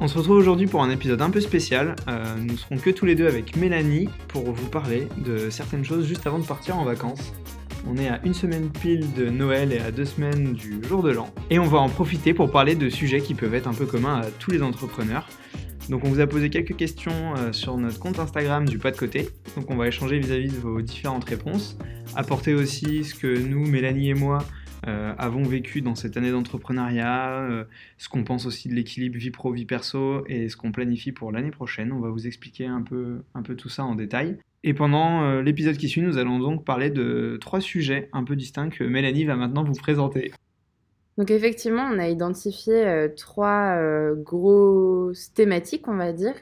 On se retrouve aujourd'hui pour un épisode un peu spécial. Euh, nous serons que tous les deux avec Mélanie pour vous parler de certaines choses juste avant de partir en vacances. On est à une semaine pile de Noël et à deux semaines du jour de l'an. Et on va en profiter pour parler de sujets qui peuvent être un peu communs à tous les entrepreneurs. Donc on vous a posé quelques questions euh, sur notre compte Instagram du pas de côté. Donc on va échanger vis-à-vis de vos différentes réponses. Apporter aussi ce que nous, Mélanie et moi, euh, avons vécu dans cette année d'entrepreneuriat, euh, ce qu'on pense aussi de l'équilibre vie pro, vie perso et ce qu'on planifie pour l'année prochaine. On va vous expliquer un peu, un peu tout ça en détail. Et pendant euh, l'épisode qui suit, nous allons donc parler de trois sujets un peu distincts que Mélanie va maintenant vous présenter. Donc effectivement, on a identifié trois grosses thématiques, on va dire.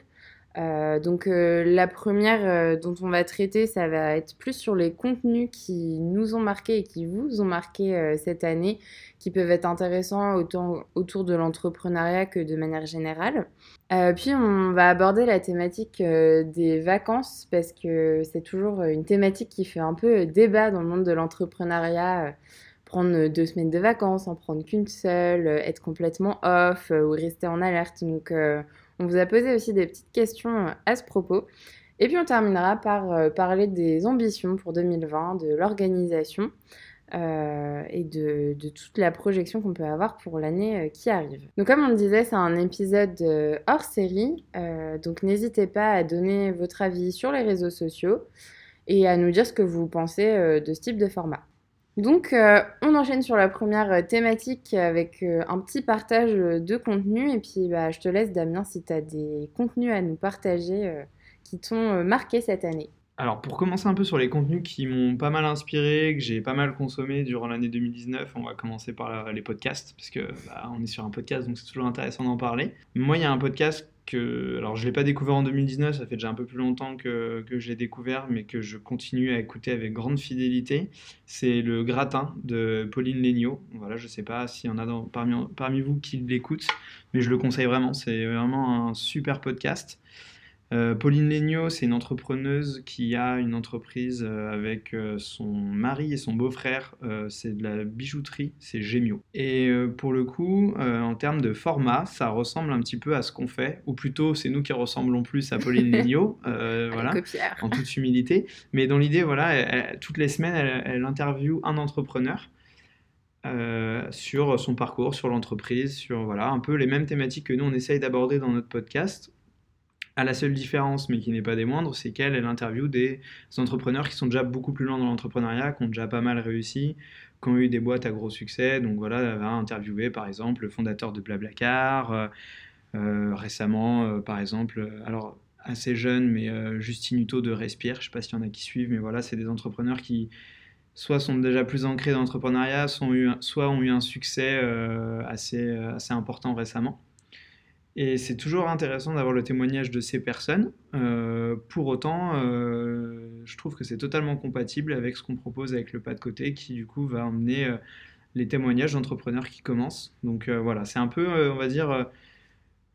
Euh, donc euh, la première euh, dont on va traiter, ça va être plus sur les contenus qui nous ont marqués et qui vous ont marqué cette année, qui peuvent être intéressants autant autour de l'entrepreneuriat que de manière générale. puis on va aborder la thématique des vacances parce que c'est toujours une thématique qui fait un peu débat dans le monde de l'entrepreneuriat prendre deux semaines de vacances, en prendre qu'une seule, être complètement off ou rester en alerte. Donc on vous a posé aussi des petites questions euh, à ce propos. Et puis on terminera par euh, parler des ambitions pour 2020, de l'organisation euh, et de, toute la projection qu'on peut avoir pour l'année qui arrive. Donc comme on le disait, c'est un épisode hors série, donc n'hésitez pas à donner votre avis sur les réseaux sociaux et à nous dire ce que vous pensez de ce type de format. Donc, euh, on enchaîne sur la première euh, thématique avec euh, un petit partage de contenu. Et puis, bah, je te laisse, Damien, si tu as des contenus à nous partager qui t'ont marqué cette année. Alors, pour commencer un peu sur les contenus qui m'ont pas mal inspiré, que j'ai pas mal consommé durant l'année 2019, on va commencer par les podcasts, parce que bah, on est sur un podcast, donc c'est toujours intéressant d'en parler. Moi, il y a un podcast alors je l'ai pas découvert en 2019, ça fait déjà un peu plus longtemps que, je l'ai découvert, mais que je continue à écouter avec grande fidélité. C'est le Gratin de Pauline Legnaud. Voilà, je sais pas s'il y en a parmi, parmi vous qui l'écoutent, mais je le conseille vraiment. C'est vraiment un super podcast. Euh, Pauline Legnaud, c'est une entrepreneuse qui a une entreprise euh, avec euh, son mari et son beau-frère. c'est de la bijouterie, c'est Gémio. Et pour le coup, en termes de format, ça ressemble un petit peu à ce qu'on fait, ou plutôt c'est nous qui ressemblons plus à Pauline Legnaud, voilà, en toute humilité. Mais dans l'idée, voilà, toutes les semaines, elle, elle interviewe un entrepreneur. sur son parcours, sur l'entreprise, sur voilà, un peu les mêmes thématiques que nous on essaye d'aborder dans notre podcast, à la seule différence, mais qui n'est pas des moindres, c'est qu'elle, elle interviewe des entrepreneurs qui sont déjà beaucoup plus loin dans l'entrepreneuriat, qui ont déjà pas mal réussi, qui ont eu des boîtes à gros succès. Donc voilà, elle va interviewer par exemple le fondateur de Blablacar, euh, euh, récemment euh, par exemple, alors assez jeune, mais Justine Hutto de Respire, je ne sais pas s'il y en a qui suivent, mais voilà, c'est des entrepreneurs qui soit sont déjà plus ancrés dans l'entrepreneuriat, soit ont eu un succès assez, assez important récemment. Et c'est toujours intéressant d'avoir le témoignage de ces personnes. Euh, pour autant, euh, je trouve que c'est totalement compatible avec ce qu'on propose avec le pas de côté, qui du coup va emmener euh, les témoignages d'entrepreneurs qui commencent. Donc voilà, c'est un peu, on va dire,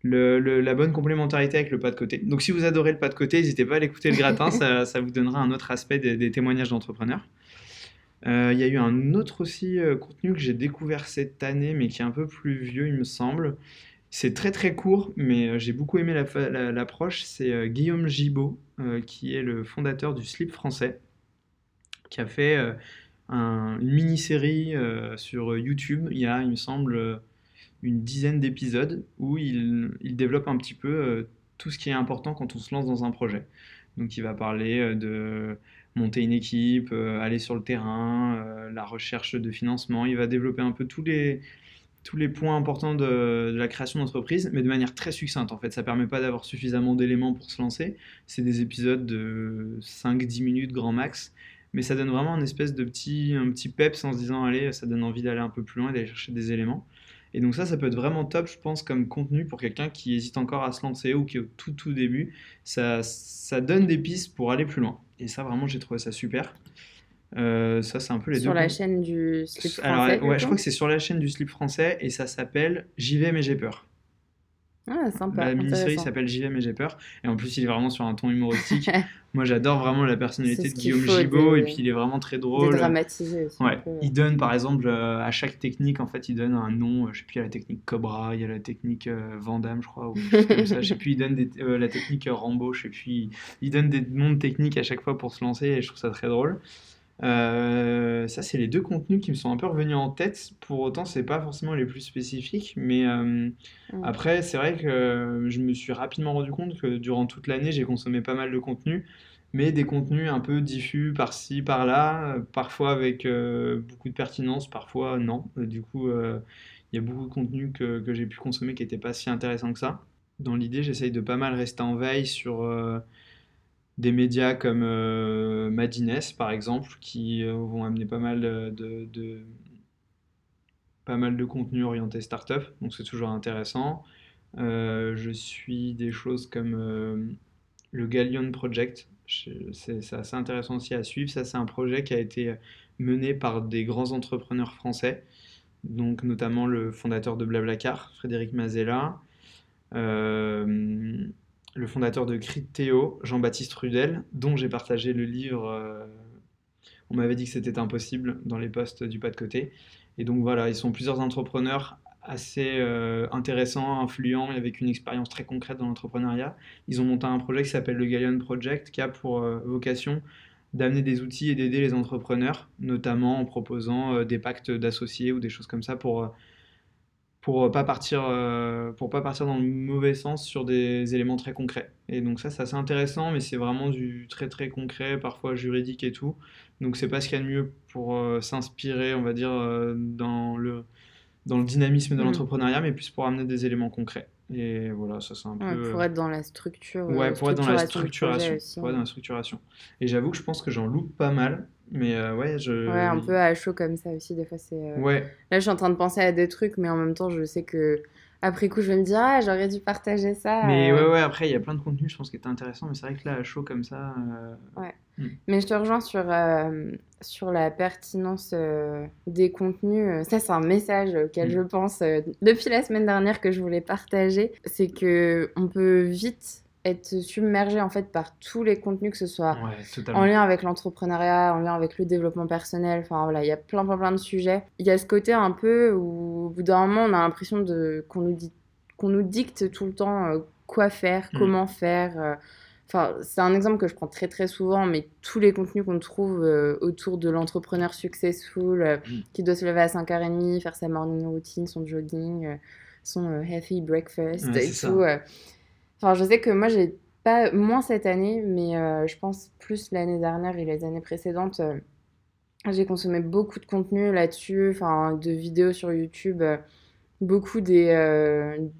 la bonne complémentarité avec le pas de côté. Donc si vous adorez le pas de côté, n'hésitez pas à l'écouter le gratin, ça, vous donnera un autre aspect des, des témoignages d'entrepreneurs. Il y a eu un autre aussi contenu que j'ai découvert cette année, mais qui est un peu plus vieux, il me semble. C'est très très court, mais euh, j'ai beaucoup aimé l'approche. c'est euh, Guillaume Gibaud, euh, qui est le fondateur du Slip français, qui a fait une mini-série sur YouTube. Il y a, il me semble, une dizaine d'épisodes où il, développe un petit peu tout ce qui est important quand on se lance dans un projet. Donc il va parler de monter une équipe, aller sur le terrain, la recherche de financement. Il va développer un peu tous les, tous les points importants de, la création d'entreprise, mais de manière très succincte en fait. Ça permet pas d'avoir suffisamment d'éléments pour se lancer. C'est des épisodes de 5-10 minutes grand max, mais ça donne vraiment une espèce de petit, un petit peps en se disant allez, ça donne envie d'aller un peu plus loin et d'aller chercher des éléments. Et donc ça, ça peut être vraiment top, je pense, comme contenu pour quelqu'un qui hésite encore à se lancer ou qui est au tout tout début. Ça, ça donne des pistes pour aller plus loin. Et ça, vraiment, j'ai trouvé ça super. Euh, ça, c'est un peu les sur deux. Sur la chaîne du slip français. ouais, je crois que c'est sur la chaîne du slip français et ça s'appelle J'y vais mais j'ai peur. Ah, sympa. La mini-série s'appelle J'y vais mais j'ai peur. Et en plus, il est vraiment sur un ton humoristique. Moi, j'adore vraiment la personnalité de Guillaume Gibault. des- Et puis, il est vraiment très drôle. Dédramatiser aussi. Ouais, peu. il donne par exemple euh, à chaque technique, en fait, il donne un nom. euh, je sais plus, il y a la technique Cobra, il y a la technique euh, Vandame, je crois, ou comme ça. Je sais plus, il donne des- euh, la technique Rambo, je sais plus. Il, il donne des noms de techniques à chaque fois pour se lancer et je trouve ça très drôle. Euh, ça, c'est les deux contenus qui me sont un peu revenus en tête. Pour autant, c'est pas forcément les plus spécifiques, mais euh, Mm. après, c'est vrai que euh, je me suis rapidement rendu compte que durant toute l'année, j'ai consommé pas mal de contenu, mais des contenus un peu diffus par-ci, par-là, parfois avec euh, beaucoup de pertinence, parfois non. Du coup, il y a beaucoup de contenus que, que j'ai pu consommer qui n'étaient pas si intéressants que ça. Dans l'idée, j'essaye de pas mal rester en veille sur des médias comme euh, Madines, par exemple, qui euh, vont amener pas mal de, de- pas mal de contenu orienté startup, donc c'est toujours intéressant. Euh, je suis des choses comme euh, le Galleon Project, Je- c'est assez intéressant aussi à suivre. Ça, c'est un projet qui a été mené par des grands entrepreneurs français, donc notamment le fondateur de Blablacar, Frédéric Mazella, euh, le fondateur de Criteo, Jean-Baptiste Rudel, dont j'ai partagé le livre. euh, on m'avait dit que c'était impossible dans les posts du pas de côté. Et donc voilà, ils sont plusieurs entrepreneurs assez euh, intéressants, influents avec une expérience très concrète dans l'entrepreneuriat. Ils ont monté un projet qui s'appelle le Galleon Project, qui a pour euh, vocation d'amener des outils et d'aider les entrepreneurs, notamment en proposant des pactes d'associés ou des choses comme ça pour, pour pas partir, euh, pour pas partir dans le mauvais sens sur des éléments très concrets. Et donc ça, c'est assez intéressant, mais c'est vraiment du très très concret, parfois juridique et tout. Donc c'est pas ce qu'il y a de mieux pour euh, s'inspirer, on va dire, euh, dans le, dans le dynamisme de Mm. l'entrepreneuriat, mais plus pour amener des éléments concrets. Et voilà, ça c'est un Ouais, peu... pour être dans la structure. euh, Ouais, pour être dans la structuration aussi, pour être dans la structuration. Et j'avoue que je pense que j'en loupe pas mal, mais euh, ouais, je... Ouais, un peu à chaud comme ça aussi, des fois c'est... euh, Ouais, Là, je suis en train de penser à des trucs, mais en même temps, je sais que après coup, je vais me dire, ah, j'aurais dû partager ça. mais euh. ouais, ouais, après, il y a plein de contenus, je pense, qui étaient intéressants, mais c'est vrai que là, à chaud comme ça... euh, Mais je te rejoins sur, sur la pertinence des contenus. Ça, c'est un message auquel Mm. je pense depuis la semaine dernière que je voulais partager. C'est que on peut vite être submergé en fait par tous les contenus, que ce soit Ouais, en lien avec l'entrepreneuriat, en lien avec le développement personnel. Enfin voilà, il y a plein, plein, plein de sujets. Il y a ce côté un peu où, au bout d'un moment, on a l'impression de qu'on nous dit qu'on nous dicte tout le temps euh, quoi faire, Mm. comment faire. euh. Enfin, c'est un exemple que je prends très très souvent, mais tous les contenus qu'on trouve euh, autour de l'entrepreneur successful euh, Mm. qui doit se lever à 5h30, faire sa morning routine, son jogging, euh, son healthy breakfast Ouais, et tout. Enfin, je sais que moi, j'ai pas moins cette année, mais euh, je pense plus l'année dernière et les années précédentes. euh, j'ai consommé beaucoup de contenu là-dessus, enfin, de vidéos sur YouTube, euh, beaucoup des,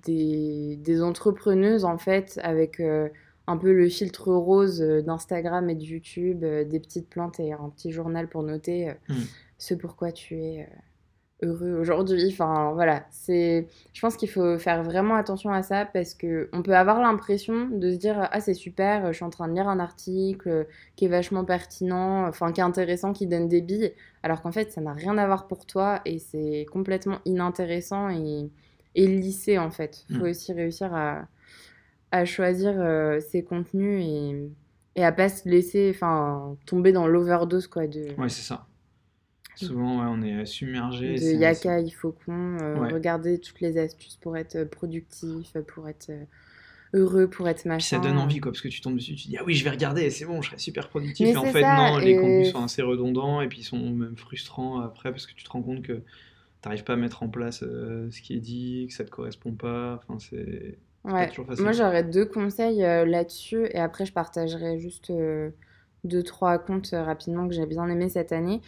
des, des entrepreneuses en fait, avec un peu le filtre rose d'Instagram et de YouTube, des petites plantes et un petit journal pour noter euh, Mm. ce pourquoi tu es heureux aujourd'hui. Enfin voilà, c'est, je pense qu'il faut faire vraiment attention à ça parce que on peut avoir l'impression de se dire ah c'est super, je suis en train de lire un article qui est vachement pertinent, enfin qui est intéressant, qui donne des billes, alors qu'en fait ça n'a rien à voir pour toi et c'est complètement inintéressant et, et lissé en fait. Il faut Mm. aussi réussir à, à choisir euh, ses contenus et, et à pas se laisser enfin tomber dans l'overdose quoi de, Ouais, c'est ça. Souvent, ouais, on est submergé. de c'est- Yaka, il faut qu'on euh, Ouais. regarder toutes les astuces pour être productif, pour être euh, heureux, pour être Puis machin. ça donne envie, quoi, parce que tu tombes dessus, tu dis, ah oui, je vais regarder, c'est bon, je serai super productif. Mais et en fait, ça, non, les contenus sont assez redondants, et puis ils sont même frustrants après, parce que tu te rends compte que t'arrives pas à mettre en place euh, ce qui est dit, que ça te correspond pas. Enfin, c'est Ouais. toujours facile. Moi, j'aurais deux conseils euh, là-dessus, et après, je partagerai juste euh, deux, trois comptes euh, rapidement que j'ai bien aimé cette année.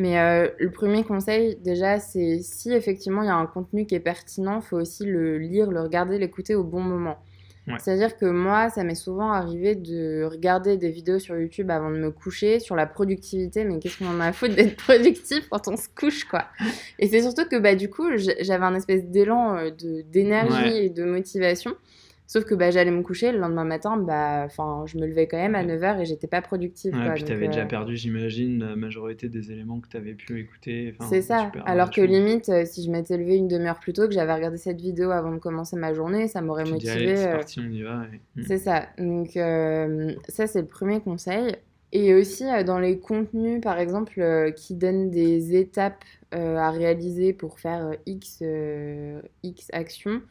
Mais euh, le premier conseil, déjà, c'est si effectivement il y a un contenu qui est pertinent, faut aussi le lire, le regarder, l'écouter au bon moment. Ouais. C'est-à-dire que moi, ça m'est souvent arrivé de regarder des vidéos sur YouTube avant de me coucher sur la productivité, mais qu'est-ce qu'on en a à foutre d'être productif quand on se couche, quoi? Et c'est surtout que bah, du coup, j'avais un espèce d'élan euh, d'énergie Ouais. et de motivation. Sauf que bah, j'allais me coucher, le lendemain matin, bah, je me levais quand même à 9h et j'étais pas productive. Ouais, quoi, puis tu avais déjà euh, perdu, j'imagine, la majorité des éléments que tu avais pu écouter. C'est ça. Alors que limite, euh, si je m'étais levée une demi-heure plus tôt, que j'avais regardé cette vidéo avant de commencer ma journée, ça m'aurait motivée. c'est euh, parti, on y va. et- Mm. C'est ça. Donc, ça, c'est le premier conseil. Et aussi, dans les contenus, par exemple, qui donnent des étapes à réaliser pour faire X, X actions,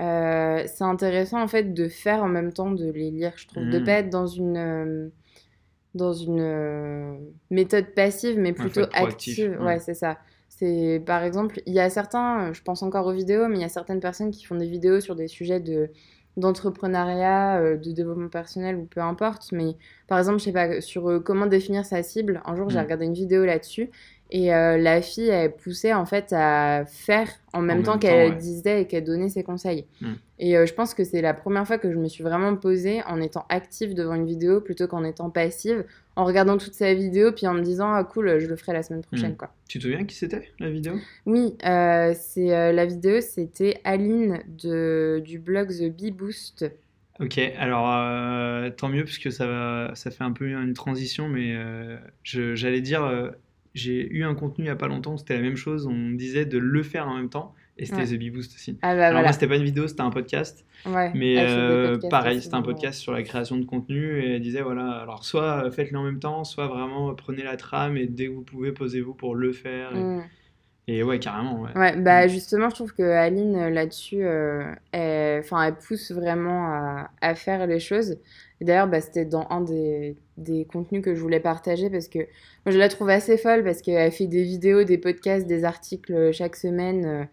euh, c'est intéressant, en fait, de faire en même temps de les lire, je trouve. De Mm. pas être dans une, euh, dans une euh, méthode passive, mais plutôt active. ouais. Ouais, c'est ça. C'est, par exemple, il y a certains, je pense encore aux vidéos, mais il y a certaines personnes qui font des vidéos sur des sujets de d'entrepreneuriat, de développement personnel ou peu importe. Mais par exemple, je sais pas, sur comment définir sa cible, un jour j'ai Mm. regardé une vidéo là-dessus et euh, la fille, elle poussait en fait à faire en même temps qu'elle ouais. disait et qu'elle donnait ses conseils. Mm. Et euh, je pense que c'est la première fois que je me suis vraiment posée en étant active devant une vidéo plutôt qu'en étant passive, en regardant toute sa vidéo puis en me disant ah cool, je le ferai la semaine prochaine Mm. quoi. Tu te souviens qui c'était, la vidéo? Oui, euh, c'est la vidéo, c'était Aline de, du blog The Bee Boost. Ok, alors euh, tant mieux parce que ça va, ça fait un peu une transition, mais euh, j'allais dire, euh, j'ai eu un contenu il y a pas longtemps où c'était la même chose, on me disait de le faire en même temps, et c'était Ouais. The Bee Boost aussi. Ah bah Alors moi voilà. c'était pas une vidéo, c'était un podcast, Ouais, mais euh, pareil, c'était un podcast sur la création de contenu, et elle disait voilà, alors soit euh, faites-le en même temps, soit vraiment euh, prenez la trame et dès que vous pouvez posez-vous pour le faire. Et, Mm. et ouais, carrément, ouais. Ouais, bah Mm. justement, je trouve que Aline là-dessus, euh, elle, pousse vraiment à, à faire les choses. Et d'ailleurs, bah, c'était dans un des, des contenus que je voulais partager parce que moi, je la trouve assez folle parce qu'elle fait des vidéos, des podcasts, des articles euh, chaque semaine. Euh,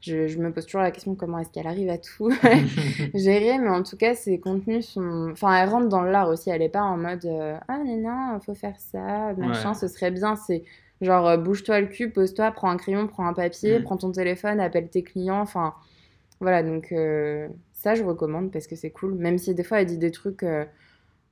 Je, je me pose toujours la question comment est-ce qu'elle arrive à tout gérer, mais en tout cas, ses contenus sont. Enfin, elle rentre dans l'art aussi, elle est pas en mode euh, Ah, non, non, faut faire ça, machin, Ouais. ce serait bien. C'est genre euh, bouge-toi le cul, pose-toi, prends un crayon, prends un papier, Mm. prends ton téléphone, appelle tes clients. Enfin, voilà, donc euh, ça, je recommande parce que c'est cool. Même si des fois, elle dit des trucs euh,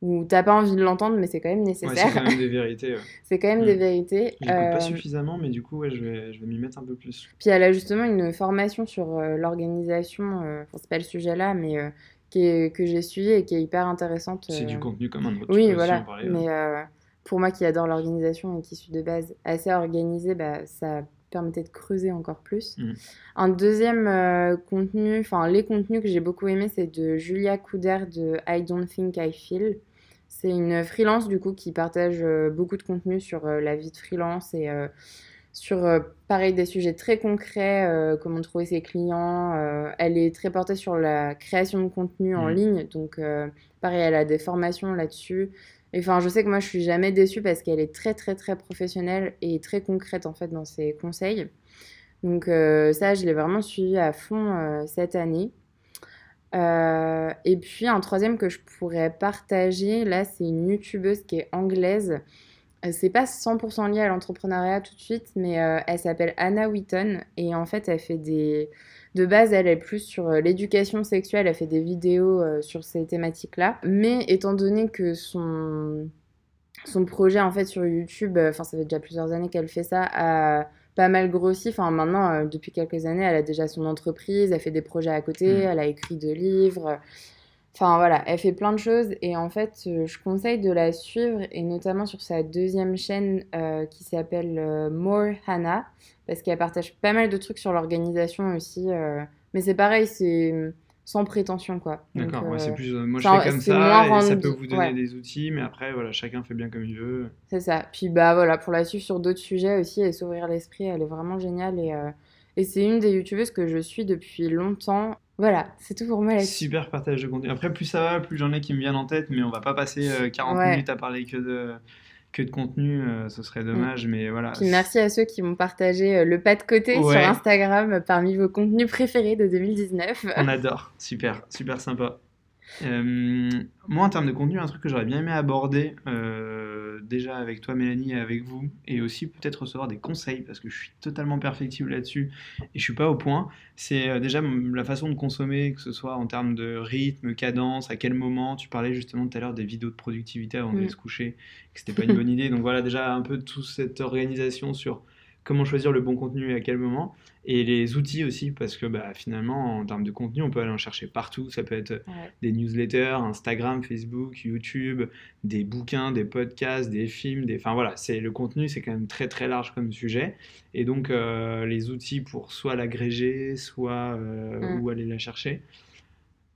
où t'as pas envie de l'entendre, mais c'est quand même Ouais, c'est nécessaire. quand même des vérités. ouais. c'est quand même Mm. des vérités. J'écoute Euh, pas suffisamment, mais du coup, ouais, je vais, je vais m'y mettre un peu plus. Puis elle a justement une formation sur euh, l'organisation, euh, enfin c'est pas le sujet là, mais euh, qui est- que j'ai suivi et qui est hyper intéressante. C'est euh. du contenu comme un autre. Oui, voilà. parler, ouais. Mais euh, pour moi qui adore l'organisation et qui suis de base assez organisée, bah, ça permettait de creuser encore plus. Mm. Un deuxième euh, contenu, enfin les contenus que j'ai beaucoup aimé, c'est de Julia Couder de I Don't Think I Feel. C'est une freelance du coup qui partage euh, beaucoup de contenu sur euh, la vie de freelance et sur pareil des sujets très concrets, comment trouver ses clients. elle est très portée sur la création de contenu en Mhm. ligne, donc pareil, elle a des formations là-dessus. Enfin, je sais que moi, je suis jamais déçue parce qu'elle est très, très, très professionnelle et très concrète en fait dans ses conseils. Donc euh, ça, je l'ai vraiment suivi à fond euh, cette année. Euh, et puis un troisième que je pourrais partager, là, c'est une youtubeuse qui est anglaise. Euh, C'est pas 100% lié à l'entrepreneuriat tout de suite, mais euh, elle s'appelle Anna Wheaton et en fait, elle fait des. De base, elle est plus sur euh, l'éducation sexuelle, elle fait des vidéos euh, sur ces thématiques-là. Mais étant donné que son, son projet en fait sur YouTube, euh, enfin ça fait déjà plusieurs années qu'elle fait ça, a pas mal grossi. Enfin maintenant, depuis quelques années, elle a déjà son entreprise, elle fait des projets à côté, Mm. elle a écrit deux livres. Enfin voilà, elle fait plein de choses et en fait, euh, je conseille de la suivre et notamment sur sa deuxième chaîne euh, qui s'appelle euh, More Hannah parce qu'elle partage pas mal de trucs sur l'organisation aussi. euh, mais c'est pareil, c'est sans prétention quoi. D'accord, ouais, c'est plus. moi, je fais comme ça, et ça peut vous donner ouais. des outils, mais après, voilà, chacun fait bien comme il veut. C'est ça. Puis bah voilà, pour la suivre sur d'autres sujets aussi et s'ouvrir l'esprit, elle est vraiment géniale et, et c'est une des youtubeuses que je suis depuis longtemps. Voilà, c'est tout pour moi. Super partage de contenu. Après, plus ça va, plus j'en ai qui me viennent en tête, mais on va pas passer euh, 40 Ouais. minutes à parler que de, que de contenu, euh, ce serait dommage, mais voilà. Puis merci à ceux qui m'ont partagé euh, le pas de côté Ouais. sur Instagram parmi vos contenus préférés de 2019. On adore, super, super sympa. Euh, moi, en termes de contenu, un truc que j'aurais bien aimé aborder, euh, déjà avec toi, Mélanie, et avec vous, et aussi peut-être recevoir des conseils, parce que je suis totalement perfectible là-dessus, et je suis pas au point, c'est euh, déjà la façon de consommer, que ce soit en termes de rythme, cadence, à quel moment. Tu parlais justement tout à l'heure des vidéos de productivité avant d'aller Mm. se coucher, que c'était pas une bonne idée. Donc voilà, déjà un peu toute cette organisation sur comment choisir le bon contenu et à quel moment, et les outils aussi, parce que bah, finalement, en termes de contenu, on peut aller en chercher partout. Ça peut être des newsletters, Instagram, Facebook, YouTube, des bouquins, des podcasts, des films, des... enfin voilà, c'est le contenu, c'est quand même très très large comme sujet, et donc euh, les outils pour soit l'agréger, soit euh, mm. où aller la chercher.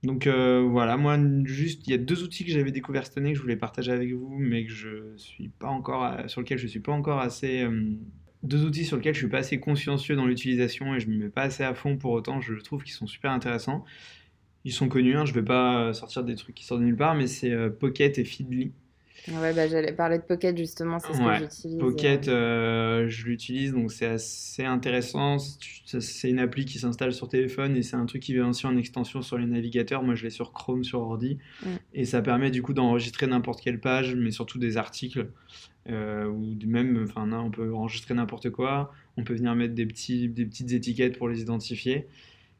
Donc euh, voilà, moi juste, il y a deux outils que j'avais découverts cette année que je voulais partager avec vous, mais que je suis pas encore, sur lesquels je suis pas encore assez deux outils sur lesquels je suis pas assez consciencieux dans l'utilisation et je me mets pas assez à fond pour autant, je trouve qu'ils sont super intéressants. Ils sont connus, hein, je vais pas sortir des trucs qui sortent de nulle part, mais c'est euh, Pocket et Feedly. Ouais, bah, j'allais parler de Pocket justement, c'est ce que j'utilise. Pocket, euh. Euh, je l'utilise, donc c'est assez intéressant. C'est une appli qui s'installe sur téléphone et c'est un truc qui vient aussi en extension sur les navigateurs. Moi, je l'ai sur Chrome, sur ordi. Mm. Et ça permet du coup d'enregistrer n'importe quelle page, mais surtout des articles. Euh, ou même, enfin, on peut enregistrer n'importe quoi. On peut venir mettre des, petits, des petites étiquettes pour les identifier.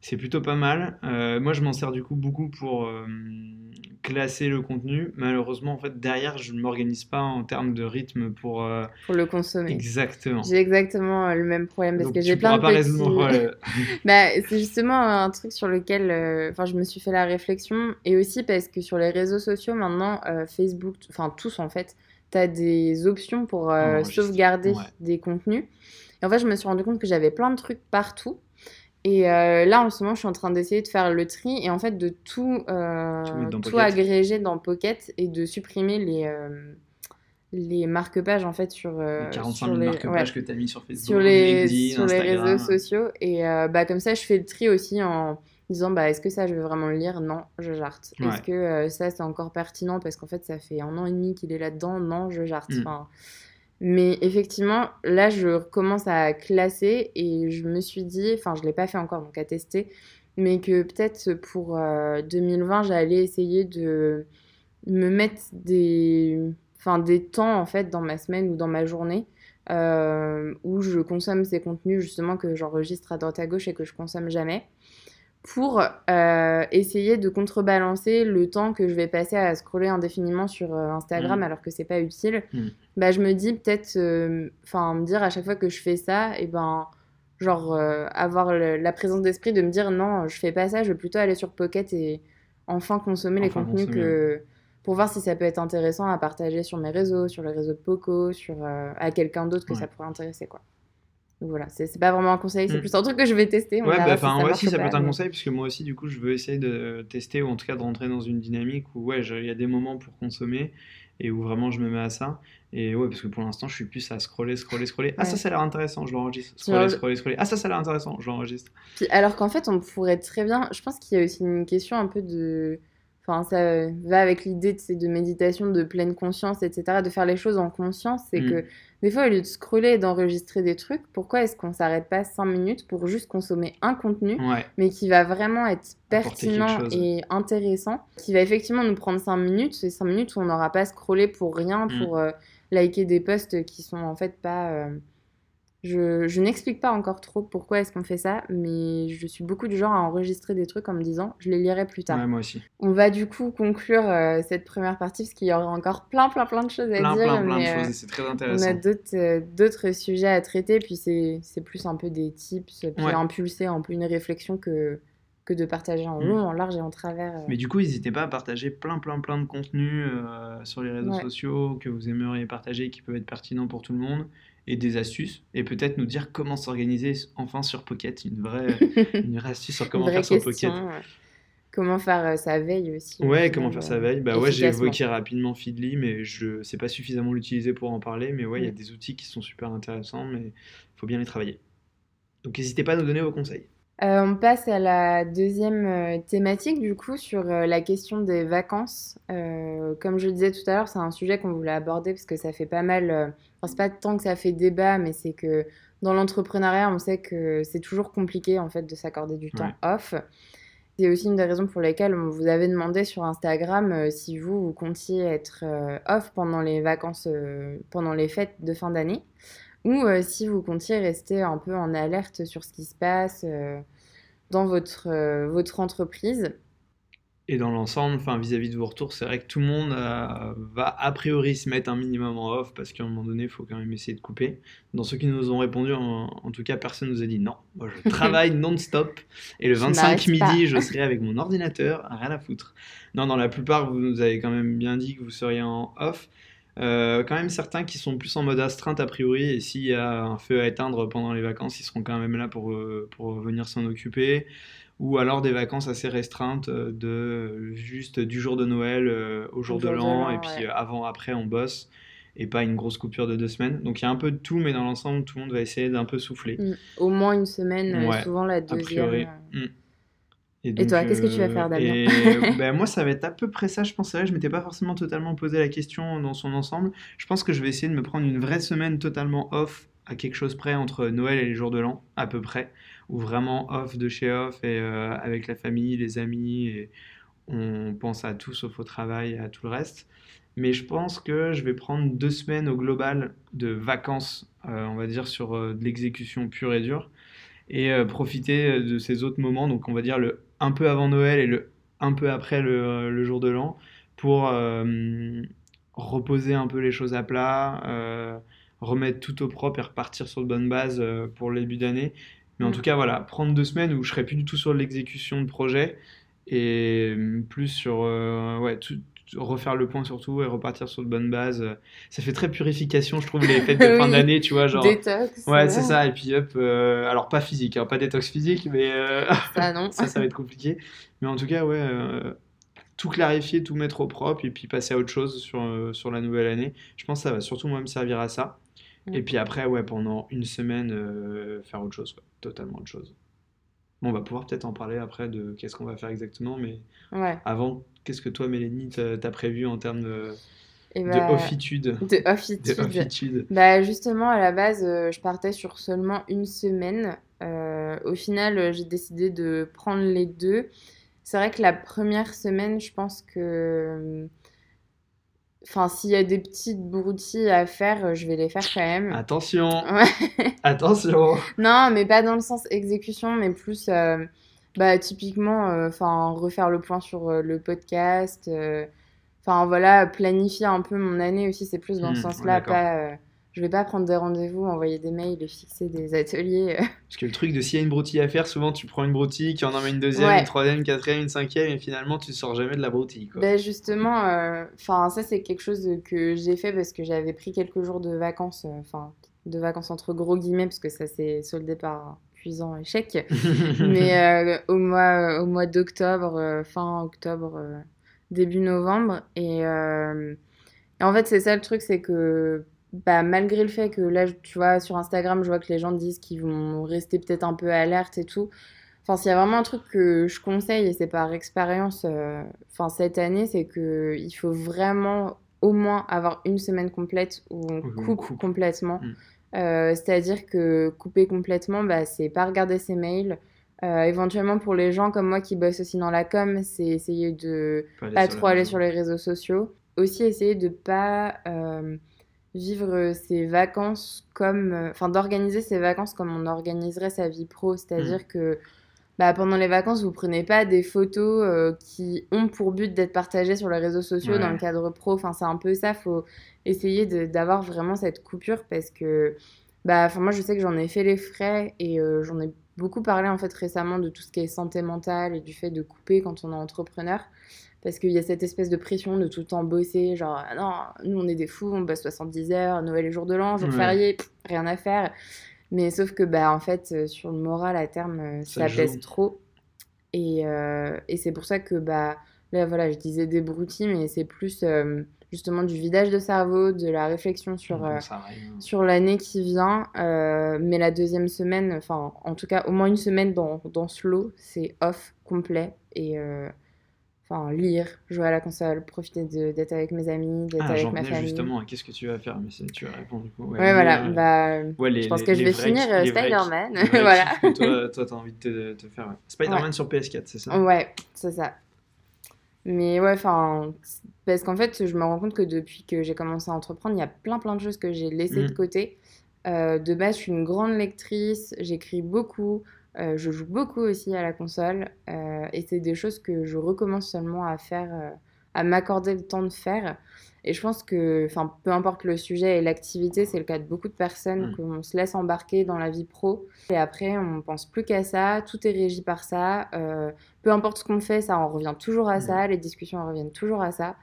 C'est plutôt pas mal. Euh, moi, je m'en sers du coup beaucoup pour euh, classer le contenu. Malheureusement, en fait, derrière, je ne m'organise pas en termes de rythme pour... Euh, pour le consommer. Exactement. J'ai exactement le même problème parce que j'ai plein de petits... bah, c'est justement un truc sur lequel enfin je me suis fait la réflexion. Et aussi parce que sur les réseaux sociaux, maintenant, Facebook, enfin tous en fait, tu as des options pour sauvegarder des contenus. Et en fait, je me suis rendu compte que j'avais plein de trucs partout. Et euh, là, en ce moment, je suis en train d'essayer de faire le tri et en fait de tout, euh, tout agréger dans Pocket et de supprimer les, euh, les marque-pages en fait sur, les 45 000 marque-pages que tu as mis sur Facebook, sur les, sur les réseaux sociaux. Et bah, comme ça, je fais le tri aussi en disant bah, est-ce que ça, je veux vraiment le lire? Non, je jarte. Est-ce que ça, c'est encore pertinent? Parce qu'en fait, ça fait un an et demi qu'il est là-dedans Non, je jarte. Mm. Enfin, mais effectivement, là, je commence à classer et je me suis dit, enfin, je ne l'ai pas fait encore, donc à tester, mais que peut-être pour 2020, euh, j'allais essayer de me mettre des, enfin, des temps, en fait, dans ma semaine ou dans ma journée, euh, où je consomme ces contenus, justement, que j'enregistre à droite à gauche et que je consomme jamais pour euh, essayer de contrebalancer le temps que je vais passer à scroller indéfiniment sur euh, Instagram mm. alors que c'est pas utile. Mm. Bah, je me dis peut-être, euh, enfin, me dire à chaque fois que je fais ça, et ben, genre, avoir la présence d'esprit de me dire non, je fais pas ça, je vais plutôt aller sur Pocket et enfin consommer les contenus que. Pour voir si ça peut être intéressant à partager sur mes réseaux, sur les réseaux de Poco, sur, à quelqu'un d'autre que ça pourrait intéresser, quoi voilà, c'est pas vraiment un conseil, c'est mm. plus un truc que je vais tester. ouais, bah, enfin, ouais, si ça peut être un conseil, puisque moi aussi, du coup, je veux essayer de tester ou en tout cas de rentrer dans une dynamique où, ouais, il y a des moments pour consommer et où vraiment je me mets à ça. Et ouais, parce que pour l'instant, je suis plus à scroller, scroller, scroller. Ah, ça, ça a l'air intéressant, je l'enregistre. Scroller, scroller, scroller. Ah, ça, ça a l'air intéressant, je l'enregistre. alors qu'en fait, on pourrait très bien. Je pense qu'il y a aussi une question un peu de Enfin, ça va avec l'idée de méditation, de pleine conscience, etc., de faire les choses en conscience. C'est mm. que des fois, au lieu de scroller et d'enregistrer des trucs, pourquoi est-ce qu'on s'arrête pas 5 minutes pour juste consommer un contenu, mais qui va vraiment être pertinent et intéressant, qui va effectivement nous prendre 5 minutes, c'est 5 minutes où on n'aura pas scrollé pour rien, mm. pour euh, liker des posts qui sont en fait pas. Euh, je, n'explique pas encore trop pourquoi est-ce qu'on fait ça, mais je suis beaucoup du genre à enregistrer des trucs en me disant je les lirai plus tard. moi aussi. On va du coup conclure euh, cette première partie parce qu'il y aura encore plein, plein, plein de choses à dire. Plein, plein de choses euh, c'est très intéressant. On a euh, d'autres sujets à traiter, puis c'est plus un peu des tips, puis impulser un peu une réflexion que, que de partager en mm. long, en large et en travers. Mais du coup, n'hésitez pas à partager plein, plein, plein de contenus sur les réseaux sociaux que vous aimeriez partager qui peuvent être pertinents pour tout le monde et des astuces et peut-être nous dire comment s'organiser enfin sur Pocket, une vraie, une vraie astuce sur comment faire sur Pocket. Comment faire euh, sa veille aussi. Ouais, comment faire sa veille. Bah ouais, j'ai évoqué rapidement Feedly, mais je sais pas suffisamment l'utiliser pour en parler. Mais ouais, il y a mm. des outils qui sont super intéressants, mais il faut bien les travailler. Donc n'hésitez pas à nous donner vos conseils. Euh, on passe à la deuxième euh, thématique, du coup, sur euh, la question des vacances. comme je le disais tout à l'heure, c'est un sujet qu'on voulait aborder parce que ça fait pas mal. enfin, c'est pas tant que ça fait débat, mais c'est que dans l'entrepreneuriat, on sait que c'est toujours compliqué en fait de s'accorder du temps off. C'est aussi une des raisons pour lesquelles on vous avait demandé sur Instagram si vous, vous comptiez être off pendant les vacances, pendant les fêtes de fin d'année ou euh, si vous comptiez rester un peu en alerte sur ce qui se passe euh, dans votre, euh, votre entreprise. et dans l'ensemble, vis-à-vis de vos retours, c'est vrai que tout le monde euh, va a priori se mettre un minimum en off parce qu'à un moment donné, il faut quand même essayer de couper. Dans ceux qui nous ont répondu, en, tout cas, personne nous a dit non. Moi, je travaille non-stop et le 25 midi, je serai avec mon ordinateur, rien à foutre. Non, dans la plupart, vous nous avez quand même bien dit que vous seriez en off. Euh, quand même certains qui sont plus en mode astreinte a priori et s'il y a un feu à éteindre pendant les vacances, ils seront quand même là pour, euh, pour venir s'en occuper ou alors des vacances assez restreintes euh, de juste du jour de Noël au jour, de l'an, et puis avant, après, on bosse, et pas une grosse coupure de deux semaines. Donc il y a un peu de tout, mais dans l'ensemble, tout le monde va essayer d'un peu souffler. Mm. Au moins une semaine, souvent la deuxième. Mm. Et, toi, qu'est-ce que tu vas faire Damien ben, Moi, ça va être à peu près ça, je pense. Je m'étais pas forcément totalement posé la question dans son ensemble. Je pense que je vais essayer de me prendre une vraie semaine totalement off à quelque chose près entre Noël et les jours de l'an, à peu près ou vraiment off de chez off et euh, avec la famille, les amis, et on pense à tout sauf au travail et à tout le reste. Mais je pense que je vais prendre deux semaines au global de vacances, euh, on va dire, sur euh, de l'exécution pure et dure, et profiter de ces autres moments, donc on va dire le un peu avant Noël et le un peu après le, le jour de l'an, pour reposer un peu les choses à plat, remettre tout au propre et repartir sur de bonnes bases pour le début d'année. Mais en mm. tout cas, voilà, prendre deux semaines où je serai plus du tout sur l'exécution de projet et plus sur euh, ouais, refaire le point surtout et repartir sur de bonnes bases. Ça fait très purification, je trouve, les fêtes de fin d'année, tu vois. Genre... Détox. Ouais, c'est ça. Et puis hop, euh, alors pas physique, hein, pas détox physique, mais euh, ça, non. ça, ça va être compliqué. Mais en tout cas, ouais, tout clarifier, tout mettre au propre et puis passer à autre chose sur, sur la nouvelle année. Je pense que ça va surtout moi me servir à ça. Et mm. puis après, ouais, pendant une semaine, euh, faire autre chose, totalement autre chose. Bon, on va pouvoir peut-être en parler après de qu'est-ce qu'on va faire exactement, mais avant, qu'est-ce que toi, Mélanie, t'as prévu en termes de, eh de offitude De offitude. Bah, justement, à la base, euh, je partais sur seulement une semaine. Euh, au final, j'ai décidé de prendre les deux. C'est vrai que la première semaine, je pense que Enfin, s'il y a des petites broutilles à faire, euh, je vais les faire quand même. Attention Attention Non, mais pas dans le sens exécution, mais plus, euh, bah, typiquement, euh, refaire le point sur le podcast. Enfin, voilà, planifier un peu mon année aussi, c'est plus dans ce hmm, sens-là, pas je vais pas prendre des rendez-vous, envoyer des mails et fixer des ateliers. Euh. Parce que le truc de s'il y a une broutille à faire, souvent tu prends une broutille qui en emmène une deuxième, une troisième, une quatrième, une cinquième, et finalement tu sors jamais de la broutille. Quoi. Ben justement, euh, ça c'est quelque chose que j'ai fait parce que j'avais pris quelques jours de vacances, euh, enfin de vacances entre gros guillemets, parce que ça s'est soldé par un cuisant échec. Mais au mois, au mois d'octobre, fin octobre, début novembre. Et, et en fait c'est ça le truc, c'est que bah, malgré le fait que là, tu vois, sur Instagram, je vois que les gens disent qu'ils vont rester peut-être un peu alerte et tout. Enfin, s'il y a vraiment un truc que je conseille, et c'est par expérience, euh, enfin, cette année, c'est que il faut vraiment au moins avoir une semaine complète où on coupe, complètement. Mm. Euh, c'est-à-dire que couper complètement, bah, c'est pas regarder ses mails. Euh, éventuellement, pour les gens comme moi qui bossent aussi dans la com, c'est essayer de pas, pas trop aller sur les réseaux sociaux. Aussi, essayer de pas vivre ses vacances comme. Euh, enfin, d'organiser ses vacances comme on organiserait sa vie pro. C'est-à-dire mmh. que bah, pendant les vacances, vous prenez pas des photos euh, qui ont pour but d'être partagées sur les réseaux sociaux dans le cadre pro. Enfin, c'est un peu ça. faut essayer d'avoir vraiment cette coupure parce que. Bah, enfin, moi, je sais que j'en ai fait les frais et euh, j'en ai beaucoup parlé en fait récemment de tout ce qui est santé mentale et du fait de couper quand on est entrepreneur parce qu'il y a cette espèce de pression de tout le temps bosser, genre ah non, nous on est des fous, on bosse 70 heures, Noël et jour de l'an, jour férié, rien à faire. Mais sauf que bah en fait euh, sur le moral à terme euh, ça, pèse trop et, euh, et c'est pour ça que bah là voilà je disais des broutilles mais c'est plus justement du vidage de cerveau, de la réflexion sur, sur l'année qui vient. mais la deuxième semaine, enfin en tout cas au moins une semaine dans, dans ce lot, c'est off complet. Et, enfin, lire, jouer à la console, profiter d'être avec mes amis, d'être ah, avec ma famille. justement, qu'est-ce que tu vas faire Mais tu vas répondre du coup. Ouais, voilà, bah, je pense que je vais finir euh, Spider-Man. voilà. toi, toi, t'as envie de te, faire Spider-Man sur PS4, c'est ça? Ouais, c'est ça. Mais ouais, enfin, parce qu'en fait, je me rends compte que depuis que j'ai commencé à entreprendre, il y a plein plein de choses que j'ai laissées de mm. côté. Euh, de base, je suis une grande lectrice, j'écris beaucoup. Euh, je joue beaucoup aussi à la console euh, et c'est des choses que je recommence seulement à faire, euh, à m'accorder le temps de faire. Et je pense que, enfin, peu importe le sujet et l'activité, c'est le cas de beaucoup de personnes Mm. qu'on se laisse embarquer dans la vie pro et après on pense plus qu'à ça, tout est régi par ça. peu importe ce qu'on fait, ça en revient toujours à ça, les discussions en reviennent toujours à ça.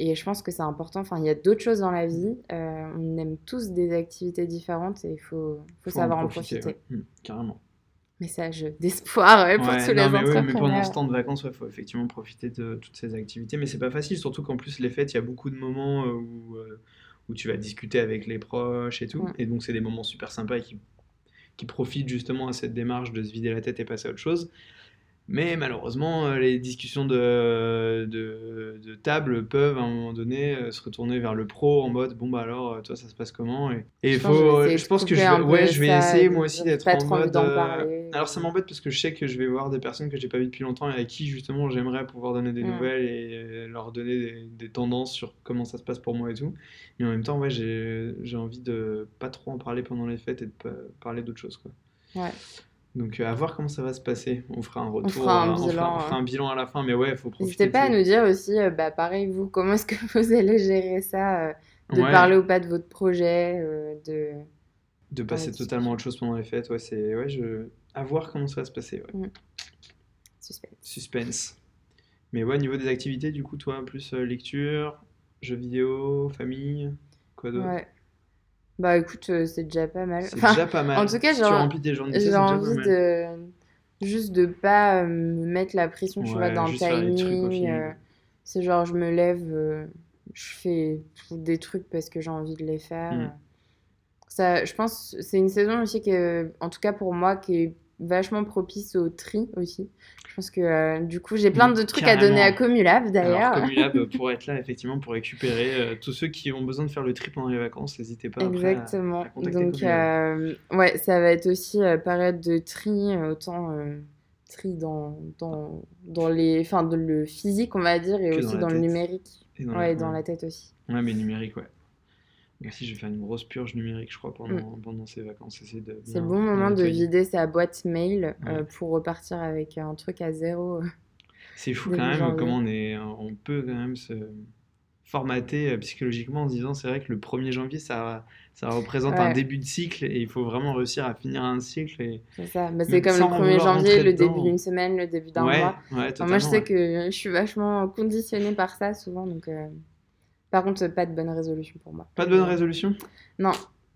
Et je pense que c'est important. Enfin, il y a d'autres choses dans la vie. euh, on aime tous des activités différentes et il faut, faut, Faut en savoir en profiter, profiter. ouais. Mm, carrément. Message d'espoir ouais, pour Ouais, tous non, les mais, oui, mais entrepreneurs. pendant ce temps de vacances, il faut effectivement profiter de toutes ces activités. Mais c'est pas facile, surtout qu'en plus, les fêtes, il y a beaucoup de moments euh, où, euh, où tu vas discuter avec les proches et tout. Mm. Et donc, c'est des moments super sympas et qui, qui profitent justement à cette démarche de se vider la tête et passer à autre chose. Mais malheureusement, euh, les discussions de, de, de table peuvent à un moment donné euh, se retourner vers le pro en mode bon bah alors euh, toi ça se passe comment et Je pense que je faut pense que je vais ouais je vais essayer moi aussi d'être en mode euh, alors ça m'embête parce que je sais que je vais voir des personnes que j'ai pas vues depuis longtemps et à qui justement j'aimerais pouvoir donner des Mm. nouvelles et leur donner des, des tendances sur comment ça se passe pour moi et tout mais en même temps ouais j'ai envie de pas trop en parler pendant les fêtes et de parler d'autres choses quoi Ouais. Donc euh, à voir comment ça va se passer on fera un retour fera un euh, on fera, on bilan, fera hein. un bilan à la fin mais ouais faut profiter N'hésitez pas à nous dire aussi, euh, bah, pareil, vous, comment est-ce que vous allez gérer ça, euh, de Ouais. parler ou pas de votre projet, euh, de... de passer totalement à autre chose pendant les fêtes ouais c'est ouais je à voir comment ça va se passer ouais. Suspense. Suspense. Mais ouais, au niveau des activités, du coup, toi, plus euh, lecture, jeux vidéo, famille, quoi d'autre? Ouais. Bah écoute, euh, c'est déjà pas mal. C'est Enfin, déjà pas mal. en tout cas, j'ai tu en- remplis tes journées, ça, j'ai envie de... Juste de pas euh, me mettre la pression, tu vois, Ouais, trucs au timing. euh, C'est genre, je me lève, je fais des trucs parce que j'ai envie de les faire. Mm. Ça, je pense, c'est une saison aussi qui est, en tout cas pour moi, qui est vachement propice au tri aussi. Je pense que euh, du coup, j'ai plein Mm, de trucs à donner à. Comulab d'ailleurs. Comulab pourrait être là, effectivement, pour récupérer euh, tous ceux qui ont besoin de faire le tri pendant les vacances. N'hésitez pas après à- Exactement. à contacter Donc, euh, ouais, ça va être aussi euh, période de tri, autant euh, tri dans, dans, dans les, enfin, dans le physique, on va dire, et Que aussi dans, le numérique. Et dans ouais, la- dans la tête aussi. Ouais, mais numérique, ouais. Moi aussi, je vais faire une grosse purge numérique, je crois, pendant, Mm. pendant ces vacances. C'est le bon moment de vider sa boîte mail euh, pour repartir avec un truc à zéro. C'est fou quand même comment on est, on peut quand même se formater euh, psychologiquement en se disant c'est vrai que le 1er janvier ça, ça représente un début de cycle et il faut vraiment réussir à finir un cycle et C'est ça. Bah, c'est comme le sans 1er vouloir janvier, le dedans. début d'une semaine, le début d'un ouais, mois. ouais, Enfin, moi, je sais que je suis vachement conditionnée par ça souvent. Donc, euh, Par contre, pas de bonne résolution pour moi. Pas de bonne Euh, résolution? Non.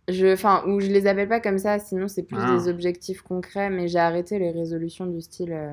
Je, enfin, ou je les appelle pas comme ça, sinon c'est plus Ah. des objectifs concrets, mais j'ai arrêté les résolutions du style euh,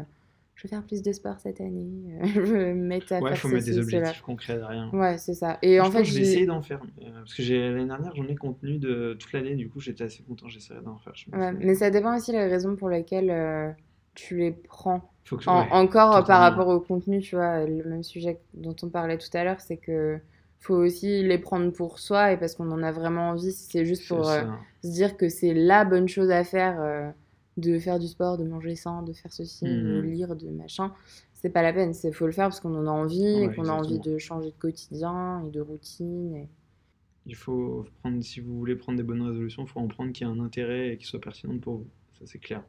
je vais faire plus de sport cette année, euh, je vais me mettre à Ouais, faire faut mettre des cela. objectifs concrets derrière. Ouais, c'est ça. Et Moi, en je fait, j'ai- essayer d'en faire euh, parce que j'ai l'année dernière j'en ai contenu de toute l'année du coup j'étais assez content j'essaierai d'en faire. je pense. ouais, mais ça dépend aussi des raisons pour lesquelles euh, tu les prends. Faut que En- ouais. encore par rapport au contenu, tu vois, le même sujet dont on parlait tout à l'heure, c'est que faut aussi les prendre pour soi et parce qu'on en a vraiment envie. Si c'est juste pour euh, se dire que c'est la bonne chose à faire, euh, de faire du sport, de manger sain, de faire ceci, de Mhm. lire, de machin, c'est pas la peine. C'est faut le faire parce qu'on en a envie et qu'on a envie de changer de quotidien et de routine. et- Il faut prendre, si vous voulez prendre des bonnes résolutions, il faut en prendre qui a un intérêt et qui soit pertinente pour vous. Ça, c'est clair.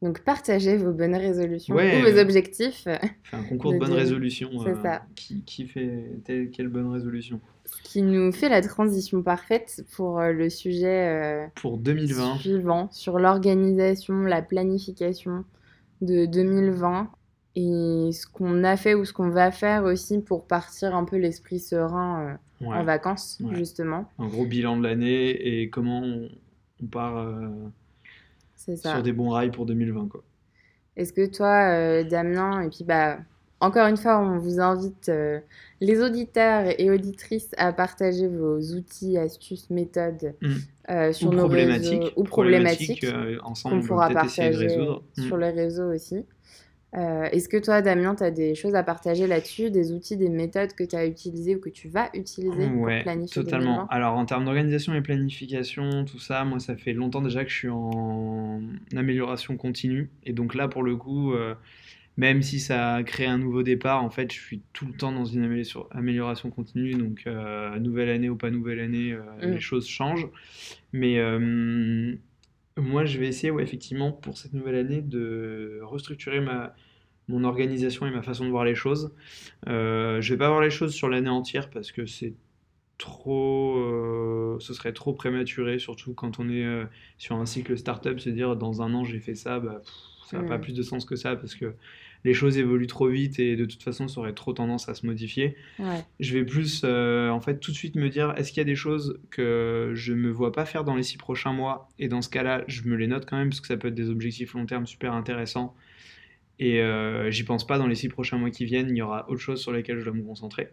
Donc partagez vos bonnes résolutions Ouais. ou vos objectifs. Fait un concours de De bonnes dire. résolutions. C'est euh, ça. Qui, qui fait telle quelle bonne résolution Ce qui nous fait la transition parfaite pour euh, le sujet euh, Pour 2020, suivant sur l'organisation, la planification de 2020 et ce qu'on a fait ou ce qu'on va faire aussi pour partir un peu l'esprit serein euh, ouais. en vacances, Ouais. justement. un gros bilan de l'année et comment on, on part euh, ça. sur des bons rails pour 2020. Quoi. Est-ce que toi, euh, Damien, et puis bah, encore une fois, on vous invite, euh, les auditeurs et auditrices, à partager vos outils, astuces, méthodes Mm. euh, sur Ou nos problématiques. réseaux ou problématiques euh, qu'on on pourra partager résoudre. sur les réseaux aussi. Euh, Est-ce que toi, Damien, tu as des choses à partager là-dessus, des outils, des méthodes que tu as utilisées ou que tu vas utiliser pour planifier totalement. 2020? Alors en termes d'organisation et planification, tout ça, moi ça fait longtemps déjà que je suis en amélioration continue. Et donc là pour le coup, euh, même si ça crée un nouveau départ, en fait je suis tout le temps dans une amélioration, continue. Donc euh, nouvelle année ou pas nouvelle année, Mm. les choses changent. Mais Moi, je vais essayer, ouais, effectivement, pour cette nouvelle année, de restructurer ma, mon organisation et ma façon de voir les choses. Euh, je vais pas voir les choses sur l'année entière parce que c'est trop, euh, ce serait trop prématuré, surtout quand on est euh, sur un cycle startup, se dire dans un an j'ai fait ça, bah, ça n'a pas plus de sens que ça parce que les choses évoluent trop vite et de toute façon ça aurait trop tendance à se modifier. Je vais plus euh, en fait tout de suite me dire est-ce qu'il y a des choses que je me vois pas faire dans les six prochains mois? Et dans ce cas-là je me les note quand même parce que ça peut être des objectifs long terme super intéressants et j'y pense pas dans les six prochains mois qui viennent, il y aura autre chose sur lesquelles je dois me concentrer.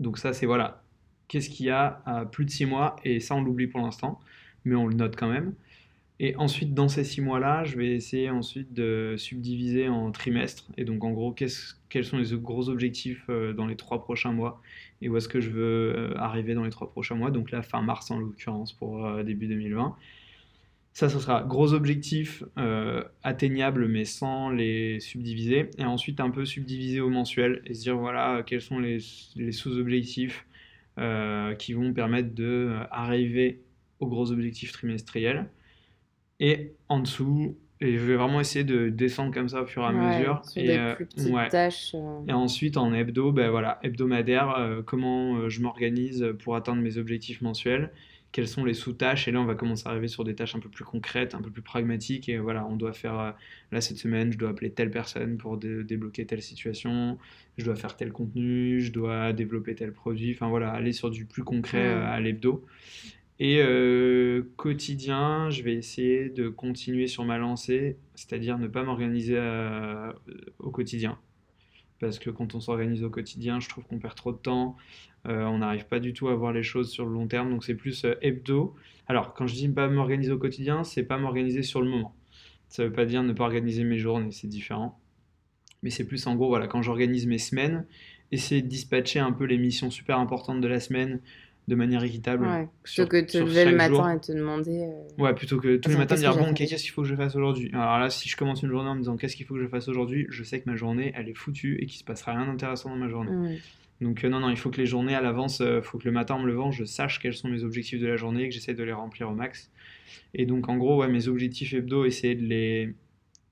Donc ça c'est voilà qu'est-ce qu'il y a à plus de 6 mois, et ça on l'oublie pour l'instant, mais on le note quand même. Et ensuite, dans ces 6 mois-là, je vais essayer ensuite de subdiviser en trimestres, et donc en gros, quels sont les gros objectifs euh, dans les 3 prochains mois, et où est-ce que je veux euh, arriver dans les 3 prochains mois, donc là, fin mars en l'occurrence pour euh, début 2020. Ça, ce sera gros objectifs atteignables mais sans les subdiviser. Et ensuite un peu subdiviser au mensuel et se dire voilà quels sont les sous-objectifs euh, qui vont permettre de euh, arriver aux gros objectifs trimestriels. Et en dessous, et je vais vraiment essayer de descendre comme ça au fur et à mesure. et, euh, tâches. et ensuite, en hebdo, ben voilà, hebdomadaire, comment je m'organise pour atteindre mes objectifs mensuels quelles sont les sous-tâches? Et là, on va commencer à arriver sur des tâches un peu plus concrètes, un peu plus pragmatiques. Et voilà, on doit faire, euh, là, cette semaine, je dois appeler telle personne pour débloquer telle situation, je dois faire tel contenu, je dois développer tel produit. Enfin voilà, aller sur du plus concret euh, à l'hebdo. Et euh, quotidien, je vais essayer de continuer sur ma lancée, c'est-à-dire ne pas m'organiser au quotidien. Parce que quand on s'organise au quotidien, je trouve qu'on perd trop de temps. Euh, on n'arrive pas du tout à voir les choses sur le long terme, donc c'est plus euh, hebdo. Alors, quand je dis pas m'organiser au quotidien, c'est pas m'organiser sur le moment. Ça veut pas dire ne pas organiser mes journées, c'est différent. Mais c'est plus en gros, voilà, quand j'organise mes semaines, essayer de dispatcher un peu les missions super importantes de la semaine de manière équitable. Ouais, plutôt que de te lever le matin et te demander. Euh, ouais, plutôt que tous les matins dire bon, qu'est-ce qu'il faut que je fasse aujourd'hui? Alors là, si je commence une journée en me disant qu'est-ce qu'il faut que je fasse aujourd'hui, je sais que ma journée, elle est foutue et qu'il se passera rien d'intéressant dans ma journée. Donc euh, non, non, il faut que les journées à l'avance, il euh, faut que le matin en me levant, je sache quels sont mes objectifs de la journée et que j'essaie de les remplir au max. Et donc en gros, ouais, mes objectifs hebdo, essayer de les,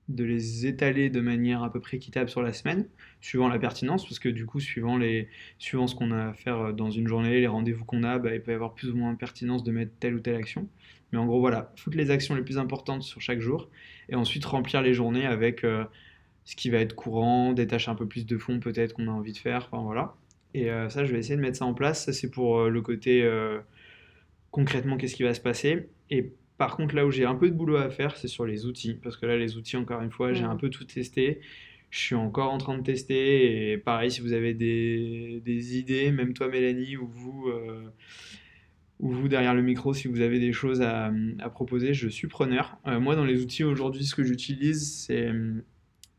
de les étaler de manière à peu près équitable sur la semaine, suivant la pertinence, parce que du coup, suivant, les, suivant ce qu'on a à faire euh, dans une journée, les rendez-vous qu'on a, bah, il peut y avoir plus ou moins pertinence de mettre telle ou telle action. Mais en gros, voilà, foutre les actions les plus importantes sur chaque jour, et ensuite remplir les journées avec ce qui va être courant, des tâches un peu plus de fond peut-être qu'on a envie de faire, enfin voilà. Et euh, ça, je vais essayer de mettre ça en place. Ça, c'est pour euh, le côté euh, concrètement, qu'est-ce qui va se passer. Par contre, là où j'ai un peu de boulot à faire, c'est sur les outils. Parce que là, les outils, encore une fois, j'ai un peu tout testé. Je suis encore en train de tester. Et pareil, si vous avez des, des idées, même toi, Mélanie, ou vous, ou vous derrière le micro, si vous avez des choses à, à proposer, je suis preneur. moi, dans les outils aujourd'hui, ce que j'utilise, c'est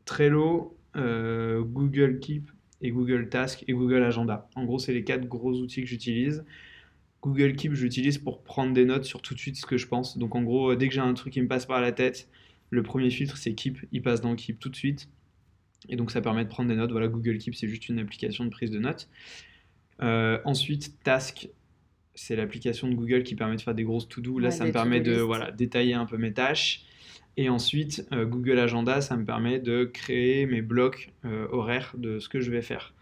Trello, Google Keep et Google Task et Google Agenda. En gros, c'est les quatre gros outils que j'utilise. Google Keep, j'utilise pour prendre des notes sur tout de suite ce que je pense. Donc en gros, dès que j'ai un truc qui me passe par la tête, le premier filtre c'est Keep, il passe dans Keep tout de suite. Et donc ça permet de prendre des notes. Voilà, Google Keep, c'est juste une application de prise de notes. Euh, ensuite, Task, c'est l'application de Google qui permet de faire des grosses to-do. Là, ça me permet de voilà, détailler un peu mes tâches. Et ensuite, euh, Google Agenda, ça me permet de créer mes blocs euh, horaires de ce que je vais faire.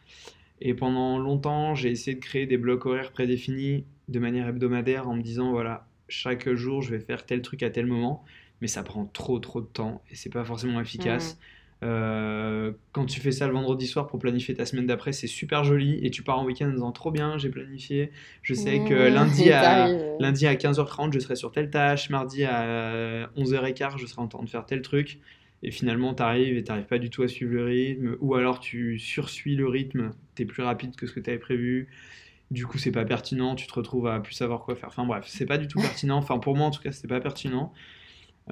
Et pendant longtemps, j'ai essayé de créer des blocs horaires prédéfinis de manière hebdomadaire en me disant, voilà, chaque jour, je vais faire tel truc à tel moment, mais ça prend trop, trop de temps et c'est pas forcément efficace. Euh, quand tu fais ça le vendredi soir pour planifier ta semaine d'après, c'est super joli et tu pars en week-end en disant trop bien, j'ai planifié. Je sais que lundi à, lundi à 15h30, je serai sur telle tâche, mardi à 11h15, je serai en train de faire tel truc. Et finalement, tu arrives et tu pas du tout à suivre le rythme, ou alors tu sursuis le rythme, tu es plus rapide que ce que tu avais prévu. Du coup, c'est pas pertinent, tu te retrouves à plus savoir quoi faire. Enfin bref, c'est pas du tout pertinent. Enfin, pour moi en tout cas, c'était pas pertinent.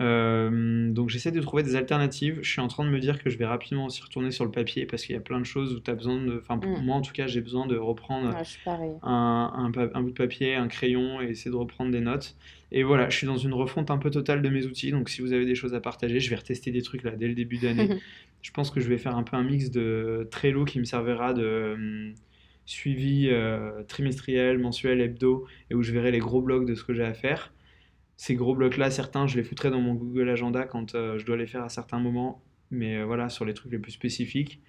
Euh, donc j'essaie de trouver des alternatives. Je suis en train de me dire que je vais rapidement aussi retourner sur le papier parce qu'il y a plein de choses où tu as besoin de... Enfin pour mm. moi en tout cas j'ai besoin de reprendre un, un, bout de papier, un crayon et essayer de reprendre des notes. Et voilà, je suis dans une refonte un peu totale de mes outils. Donc si vous avez des choses à partager, je vais retester des trucs là dès le début d'année. je pense que je vais faire un peu un mix de Trello qui me servira de hum, suivi euh, trimestriel, mensuel, hebdo et où je verrai les gros blocs de ce que j'ai à faire ces gros blocs-là, certains, je les foutrais dans mon Google Agenda quand je dois les faire à certains moments, mais voilà, sur les trucs les plus spécifiques,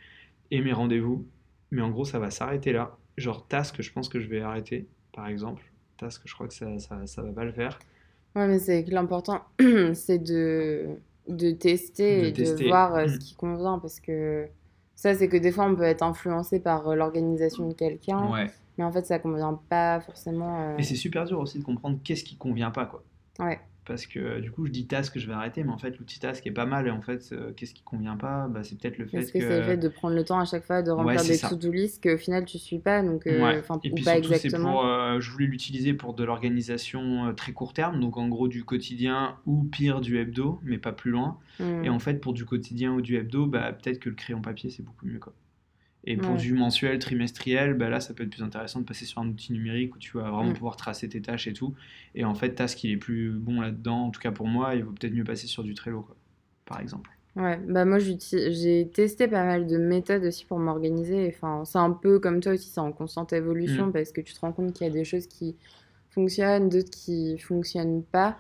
et mes rendez-vous. Mais en gros, ça va s'arrêter là. Genre, task, je pense que je vais arrêter, par exemple. Task, je crois que ça, ça, ça va pas le faire. Ouais, mais c'est que l'important, c'est de, de tester et de voir euh, ce mm. qui convient parce que ça, c'est que des fois, on peut être influencé par euh, l'organisation de quelqu'un. Mais en fait, ça convient pas forcément. Euh, et c'est super dur aussi de comprendre qu'est-ce qui convient pas, quoi. Ouais. Parce que du coup je dis task je vais arrêter mais en fait l'outil task est pas mal et en fait euh, qu'est-ce qui convient pas? Bah, c'est peut-être le fait Est-ce que, c'est le fait de prendre le temps à chaque fois de remplir des to-do list qu'au final tu suis pas donc euh, ouais. et puis pas exactement. pour, euh, je voulais l'utiliser pour de l'organisation très court terme donc en gros du quotidien ou pire du hebdo mais pas plus loin. Hmm. et en fait pour du quotidien ou du hebdo bah, peut-être que le crayon papier c'est beaucoup mieux quoi et pour du mensuel, trimestriel, bah là, ça peut être plus intéressant de passer sur un outil numérique où tu vas vraiment pouvoir tracer tes tâches et tout. Et en fait, Task, il est plus bon là-dedans. En tout cas, pour moi, il vaut peut-être mieux passer sur du Trello, quoi, par exemple. Ouais, bah moi j'ai testé pas mal de méthodes aussi pour m'organiser. Enfin, c'est un peu comme toi aussi, c'est en constante évolution mm. parce que tu te rends compte qu'il y a des choses qui fonctionnent, d'autres qui fonctionnent pas.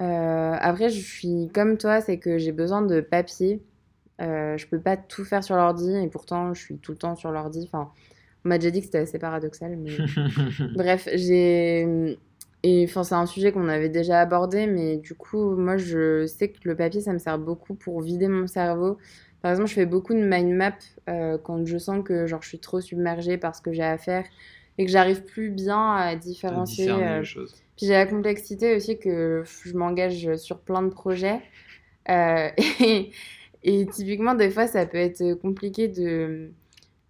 Euh, après, je suis comme toi, c'est que j'ai besoin de papier. Euh, je peux pas tout faire sur l'ordi et pourtant je suis tout le temps sur l'ordi. Enfin, on m'a déjà dit que c'était assez paradoxal, mais bref, j'ai et enfin c'est un sujet qu'on avait déjà abordé, mais du coup moi je sais que le papier ça me sert beaucoup pour vider mon cerveau. Par exemple, je fais beaucoup de mind map euh, quand je sens que genre je suis trop submergée par ce que j'ai à faire et que j'arrive plus bien à différencier. Euh, les choses. Puis j'ai la complexité aussi que je m'engage sur plein de projets. et, et typiquement, des fois, ça peut être compliqué de.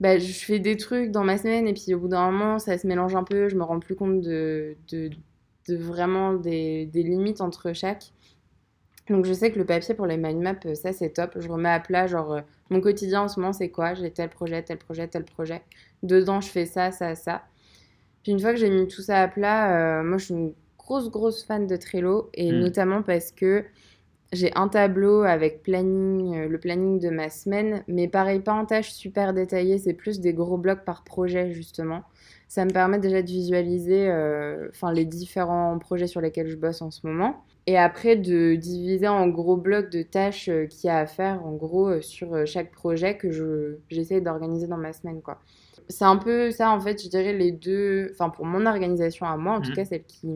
Bah, je fais des trucs dans ma semaine et puis au bout d'un moment, ça se mélange un peu. Je me rends plus compte de, de, de vraiment des, des, limites entre chaque. Donc je sais que le papier pour les mind maps, ça c'est top. Je remets à plat, genre euh, mon quotidien en ce moment c'est quoi? J'ai tel projet, tel projet, tel projet. Dedans je fais ça, ça, ça. Puis une fois que j'ai mis tout ça à plat, euh, moi je suis une grosse, grosse fan de Trello et mmh. notamment parce que j'ai un tableau avec euh, le planning de ma semaine, mais pareil, pas en tâches super détaillées, c'est plus des gros blocs par projet justement. Ça me permet déjà de visualiser euh, enfin, les différents projets sur lesquels je bosse en ce moment. Et après de diviser en gros blocs de tâches euh, qu'il y a à faire en gros sur chaque projet que j'essaie d'organiser dans ma semaine. quoi c'est un peu ça, en fait, je dirais les deux, enfin pour mon organisation à moi, en tout mmh. cas celle qui,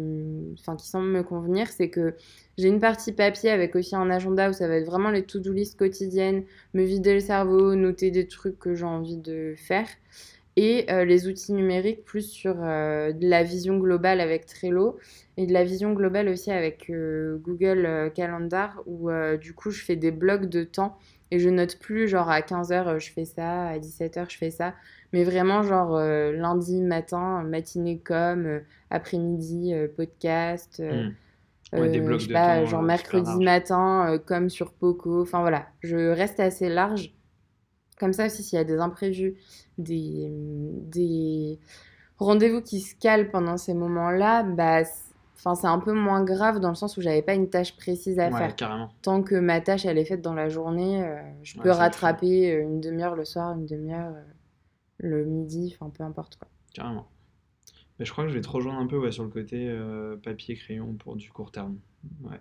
enfin, qui semble me convenir, c'est que j'ai une partie papier avec aussi un agenda où ça va être vraiment les to-do list quotidiennes, me vider le cerveau, noter des trucs que j'ai envie de faire. Et euh, les outils numériques plus sur euh, de la vision globale avec Trello et de la vision globale aussi avec euh, Google Calendar où du coup je fais des blocs de temps et je note plus genre à 15h je fais ça, à 17h je fais ça. Mais vraiment, genre euh, lundi matin, matinée comme, euh, après-midi, euh, podcast. Des blocs de pas, genre mercredi matin, comme sur Poco. Enfin voilà, je reste assez large. Comme ça aussi, s'il y a des imprévus, des, des rendez-vous qui se calent pendant ces moments-là, bah, Enfin, c'est un peu moins grave dans le sens où j'avais pas une tâche précise à faire. Carrément. Tant que ma tâche elle est faite dans la journée, je peux rattraper une demi-heure le soir, une demi-heure le midi, enfin peu importe quoi. Carrément. Mais je crois que je vais te rejoindre un peu ouais, sur le côté euh, papier-crayon pour du court terme. Ouais.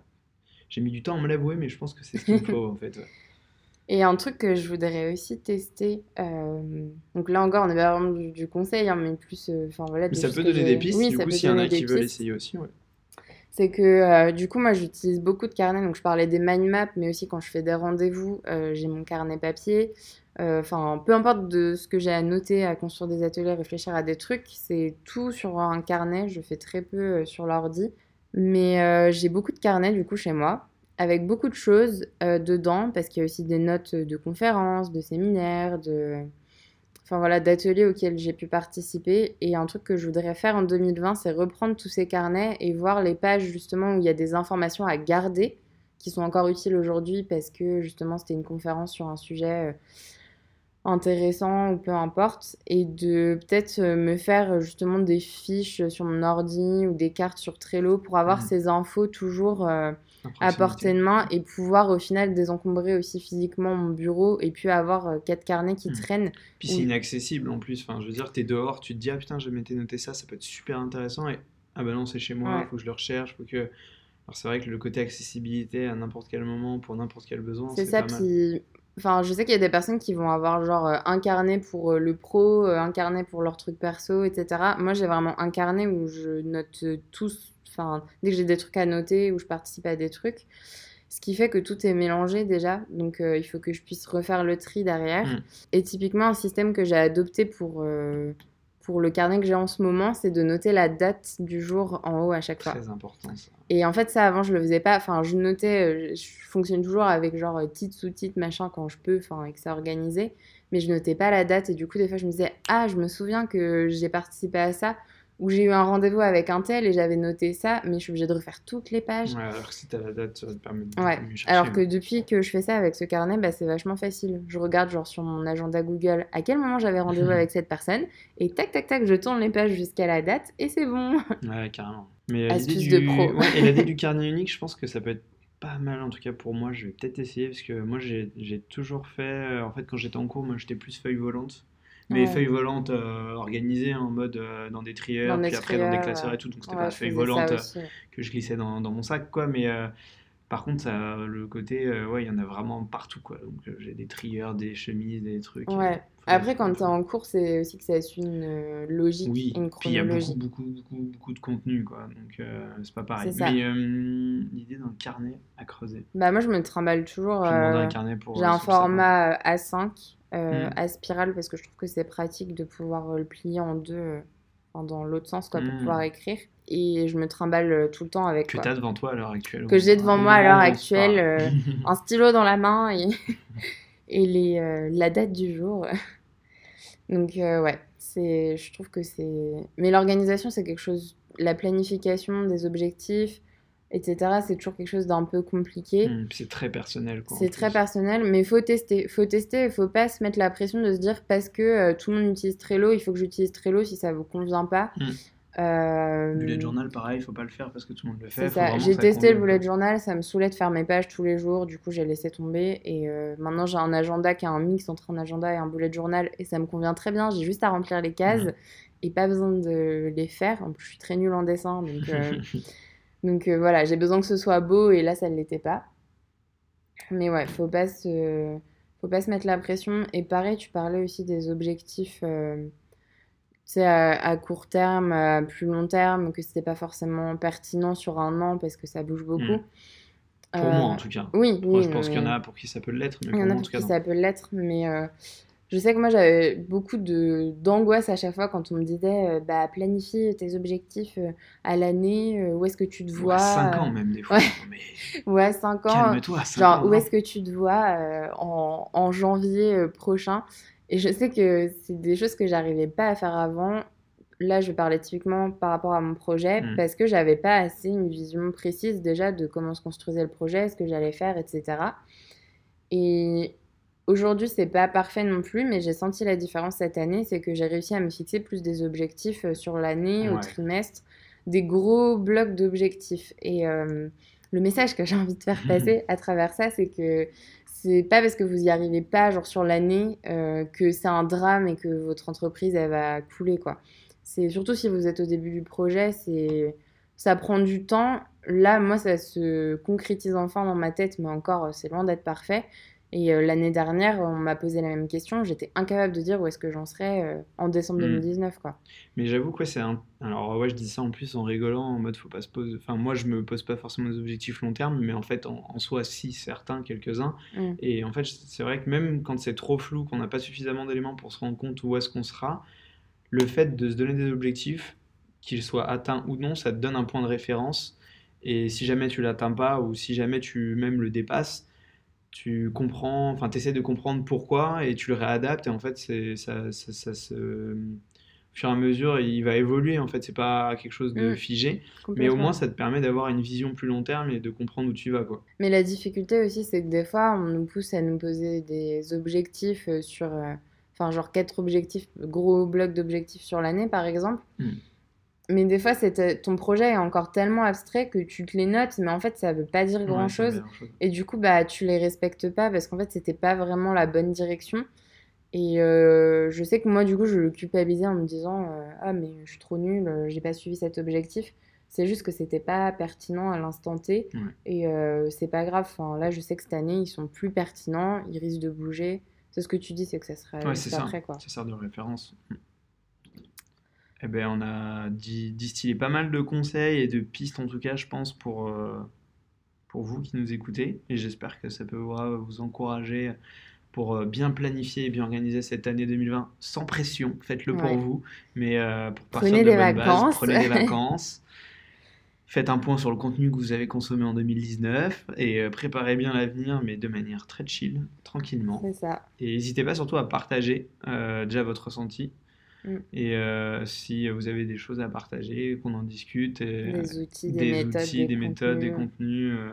J'ai mis du temps à me l'avouer, mais je pense que c'est ce qu'il faut en fait. Et un truc que je voudrais aussi tester, euh, donc là encore on est vraiment du, conseil, hein, mais plus, euh, voilà. Mais ça peut donner des pistes, du coup s'il y en a qui veulent essayer aussi, ouais. C'est que du coup moi j'utilise beaucoup de carnets, donc je parlais des mind maps, mais aussi quand je fais des rendez-vous, j'ai mon carnet papier. Euh, enfin, peu importe de ce que j'ai à noter, à construire des ateliers, réfléchir à des trucs, c'est tout sur un carnet. Je fais très peu euh, sur l'ordi. Mais euh, j'ai beaucoup de carnets du coup chez moi, avec beaucoup de choses dedans, parce qu'il y a aussi des notes de conférences, de séminaires, de... Enfin voilà, d'ateliers auxquels j'ai pu participer. Et un truc que je voudrais faire en 2020, c'est reprendre tous ces carnets et voir les pages justement où il y a des informations à garder, qui sont encore utiles aujourd'hui, parce que justement c'était une conférence sur un sujet intéressant ou peu importe, et de peut-être euh, me faire euh, justement des fiches sur mon ordi ou des cartes sur Trello pour avoir mmh. ces infos toujours euh, à portée de main et pouvoir au final désencombrer aussi physiquement mon bureau et puis avoir quatre carnets qui mmh. traînent. Puis c'est inaccessible en plus, enfin je veux dire, t'es dehors, tu te dis ah putain je m'étais noté ça, ça peut être super intéressant et ah bah non c'est chez moi, il faut que je le recherche, faut que Alors c'est vrai que le côté accessibilité à n'importe quel moment, pour n'importe quel besoin, c'est ça. Puis, enfin, je sais qu'il y a des personnes qui vont avoir genre un carnet pour le pro, un carnet pour leur truc perso, etc. Moi, j'ai vraiment un carnet où je note tous, enfin, dès que j'ai des trucs à noter, où je participe à des trucs. Ce qui fait que tout est mélangé déjà, donc il faut que je puisse refaire le tri derrière. Mm. Et typiquement, un système que j'ai adopté pour, pour le carnet que j'ai en ce moment, c'est de noter la date du jour en haut à chaque fois. Très important ça. Et en fait, ça avant, je le faisais pas. Enfin, je notais, euh, je fonctionne toujours avec genre titre, sous-titre, machin quand je peux, enfin, et que c'est organisé. Mais je notais pas la date et du coup, des fois, je me disais, ah, je me souviens que j'ai participé à ça où j'ai eu un rendez-vous avec un tel et j'avais noté ça, mais je suis obligée de refaire toutes les pages. Ouais, alors que si t'as la date, ça va te permettre de ouais. chercher. Alors que depuis que je fais ça avec ce carnet, bah, c'est vachement facile. Je regarde genre sur mon agenda Google à quel moment j'avais rendez-vous avec cette personne et tac tac tac, je tourne les pages jusqu'à la date et c'est bon. Ouais, carrément. Mais euh, Astuce de pro. Ouais, et l'idée du carnet unique, je pense que ça peut être pas mal en tout cas pour moi. Je vais peut-être essayer parce que moi j'ai toujours fait. Euh, en fait, quand j'étais en cours, moi j'étais plus feuille volante mais feuilles volantes euh, organisées en mode euh, dans des trieurs, puis après dans des classeurs et tout. Donc c'était pas feuilles volantes euh, que je glissais dans, dans, mon sac, quoi. Mais par contre, ça, le côté, ouais, il y en a vraiment partout, quoi. Donc j'ai des trieurs, des chemises, des trucs. Ouais. Après, quand tu es en cours, c'est aussi que ça suit une logique, oui. une chronologie. Puis il y a beaucoup, beaucoup, beaucoup, beaucoup de contenu, quoi. Donc c'est pas pareil. Mais l'idée d'un carnet à creuser. Bah moi, je me trimballe toujours. J'ai un format A5 euh, mm. à spirale parce que je trouve que c'est pratique de pouvoir euh, le plier en deux euh, dans l'autre sens quoi, pour mm. pouvoir écrire. Et je me trimballe tout le temps avec. Que tu as devant toi à l'heure actuelle. Que j'ai devant moi à l'heure actuelle, un stylo dans la main et, et les, la date du jour. Donc ouais, c'est, je trouve que c'est. Mais l'organisation, c'est quelque chose. La planification des objectifs, etc. C'est toujours quelque chose d'un peu compliqué. Mmh, c'est très personnel. C'est très personnel, mais il faut tester. faut tester, il faut pas se mettre la pression de se dire parce que euh, tout le monde utilise Trello, il faut que j'utilise Trello si ça vous convient pas. Mmh. Euh... Bullet journal, pareil, il faut pas le faire parce que tout le monde le fait. J'ai testé le bullet journal, ça me saoulait de faire mes pages tous les jours, du coup j'ai laissé tomber. Et euh, maintenant j'ai un agenda qui a un mix entre un agenda et un bullet journal et ça me convient très bien. J'ai juste à remplir les cases mmh. et pas besoin de les faire. En plus, je suis très nulle en dessin, donc. Euh, Donc euh, voilà, j'ai besoin que ce soit beau et là, ça ne l'était pas. Mais ouais, faut pas se, faut pas se mettre la pression. Et pareil, tu parlais aussi des objectifs, euh, à, court terme, à plus long terme, que c'était pas forcément pertinent sur un an parce que ça bouge beaucoup. Hmm. Pour moi, en tout cas. Oui, oui je pense qu'il y en a pour qui ça peut l'être. Il y en a pour qui ça peut l'être, mais je sais que moi j'avais beaucoup d'angoisse à chaque fois quand on me disait euh, bah planifie tes objectifs euh, à l'année, euh, où est-ce que tu te vois 5 ans même des fois. Ouais, mais... ouais 5 ans. Calme-toi, Genre où est-ce que tu te vois en, en, janvier prochain Et je sais que c'est des choses que j'arrivais pas à faire avant. Là, je parlais typiquement par rapport à mon projet mmh. parce que j'avais pas assez une vision précise déjà de comment se construisait le projet, ce que j'allais faire, etc. Et Aujourd'hui, c'est pas parfait non plus, mais j'ai senti la différence cette année, c'est que j'ai réussi à me fixer plus des objectifs euh, sur l'année, au trimestre, des gros blocs d'objectifs. Et euh, le message que j'ai envie de faire passer à travers ça, c'est que c'est pas parce que vous y arrivez pas, genre sur l'année, euh, que c'est un drame et que votre entreprise elle va couler quoi. C'est surtout si vous êtes au début du projet, c'est ça prend du temps. Là, moi, ça se concrétise enfin dans ma tête, mais encore, c'est loin d'être parfait. Et euh, l'année dernière, on m'a posé la même question. J'étais incapable de dire où est-ce que j'en serais euh, en décembre 2019. Hmm. Quoi. Mais j'avoue que c'est un. Alors, ouais, je dis ça en plus en rigolant, en mode faut pas se poser. Enfin, moi, je me pose pas forcément des objectifs long terme, mais en fait, en, soi, si, certains, quelques-uns. Hmm. Et en fait, c'est vrai que même quand c'est trop flou, qu'on n'a pas suffisamment d'éléments pour se rendre compte où est-ce qu'on sera, le fait de se donner des objectifs, qu'ils soient atteints ou non, ça te donne un point de référence. Et si jamais tu l'atteins pas, ou si jamais tu même le dépasses, tu comprends, enfin, tu essaies de comprendre pourquoi et tu le réadaptes. Et en fait, c'est, ça, ça, se. Au fur et à mesure, il va évoluer. En fait, c'est pas quelque chose de mmh. figé. Mais au moins, ça te permet d'avoir une vision plus long terme et de comprendre où tu vas. Quoi. Mais la difficulté aussi, c'est que des fois, on nous pousse à nous poser des objectifs euh, sur. Euh, enfin, genre quatre objectifs, gros blocs d'objectifs sur l'année, par exemple. Mmh. Mais des fois, ton projet est encore tellement abstrait que tu te les notes, mais en fait, ça veut pas dire grand chose. Et du coup, bah, tu les respectes pas parce qu'en fait, c'était pas vraiment la bonne direction. Et euh, je sais que moi, du coup, je le culpabilisais en me disant euh, Ah, mais je suis trop nulle, euh, j'ai pas suivi cet objectif. C'est juste que c'était pas pertinent à l'instant T. Ouais. Et euh, c'est pas grave. Enfin, là, je sais que cette année, ils sont plus pertinents. Ils risquent de bouger. C'est ce que tu dis, c'est que ça sera Ouais, juste c'est ça. après. Quoi. Ça sert de référence. Eh ben, on a di- distillé pas mal de conseils et de pistes, en tout cas, je pense, pour, euh, pour vous qui nous écoutez. Et j'espère que ça peut vous, encourager pour euh, bien planifier et bien organiser cette année 2020 sans pression. Faites-le pour vous, mais euh, pour partir Prenez de des vacances. prenez des vacances. Faites un point sur le contenu que vous avez consommé en 2019 et préparez bien l'avenir, mais de manière très chill, tranquillement. C'est ça. Et n'hésitez pas surtout à partager euh, déjà votre ressenti. Mm. Et euh, si vous avez des choses à partager, qu'on en discute. et, Des outils, des, des méthodes, outils, des, des méthodes, des contenus. contenus. euh,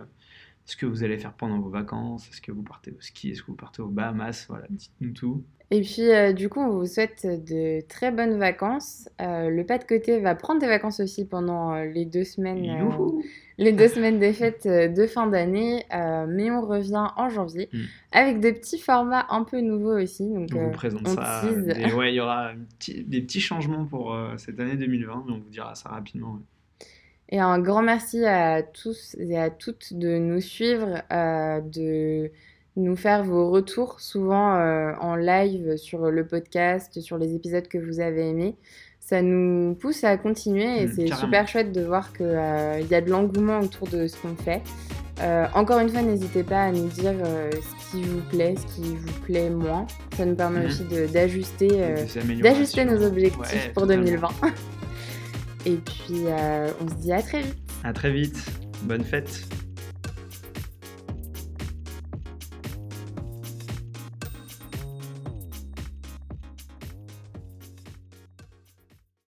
ce que vous allez faire pendant vos vacances? Est-ce que vous partez au ski? Est-ce que vous partez aux Bahamas? Voilà, dites-nous tout. Et puis, euh, du coup, on vous souhaite de très bonnes vacances. Euh, le pas de côté va prendre des vacances aussi pendant euh, les deux semaines, euh, les deux semaines des fêtes de fin d'année. Mais on revient en janvier Mm. avec des petits formats un peu nouveaux aussi. Donc, On vous présente on ça. Des- ouais, il y aura des petits changements pour cette année 2020, mais on vous dira ça rapidement. ouais. Et un grand merci à tous et à toutes de nous suivre, euh, de nous faire vos retours, souvent euh, en live sur le podcast, sur les épisodes que vous avez aimés. Ça nous pousse à continuer et Mm, c'est super chouette de voir qu'il y a de l'engouement autour de ce qu'on fait. Euh, encore une fois, n'hésitez pas à nous dire euh, ce qui vous plaît, ce qui vous plaît moins. Ça nous permet Mhm. aussi d'ajuster euh, nos objectifs Ouais, pour totalement. 2020. Et puis, euh, on se dit à très vite. À très vite. Bonne fête.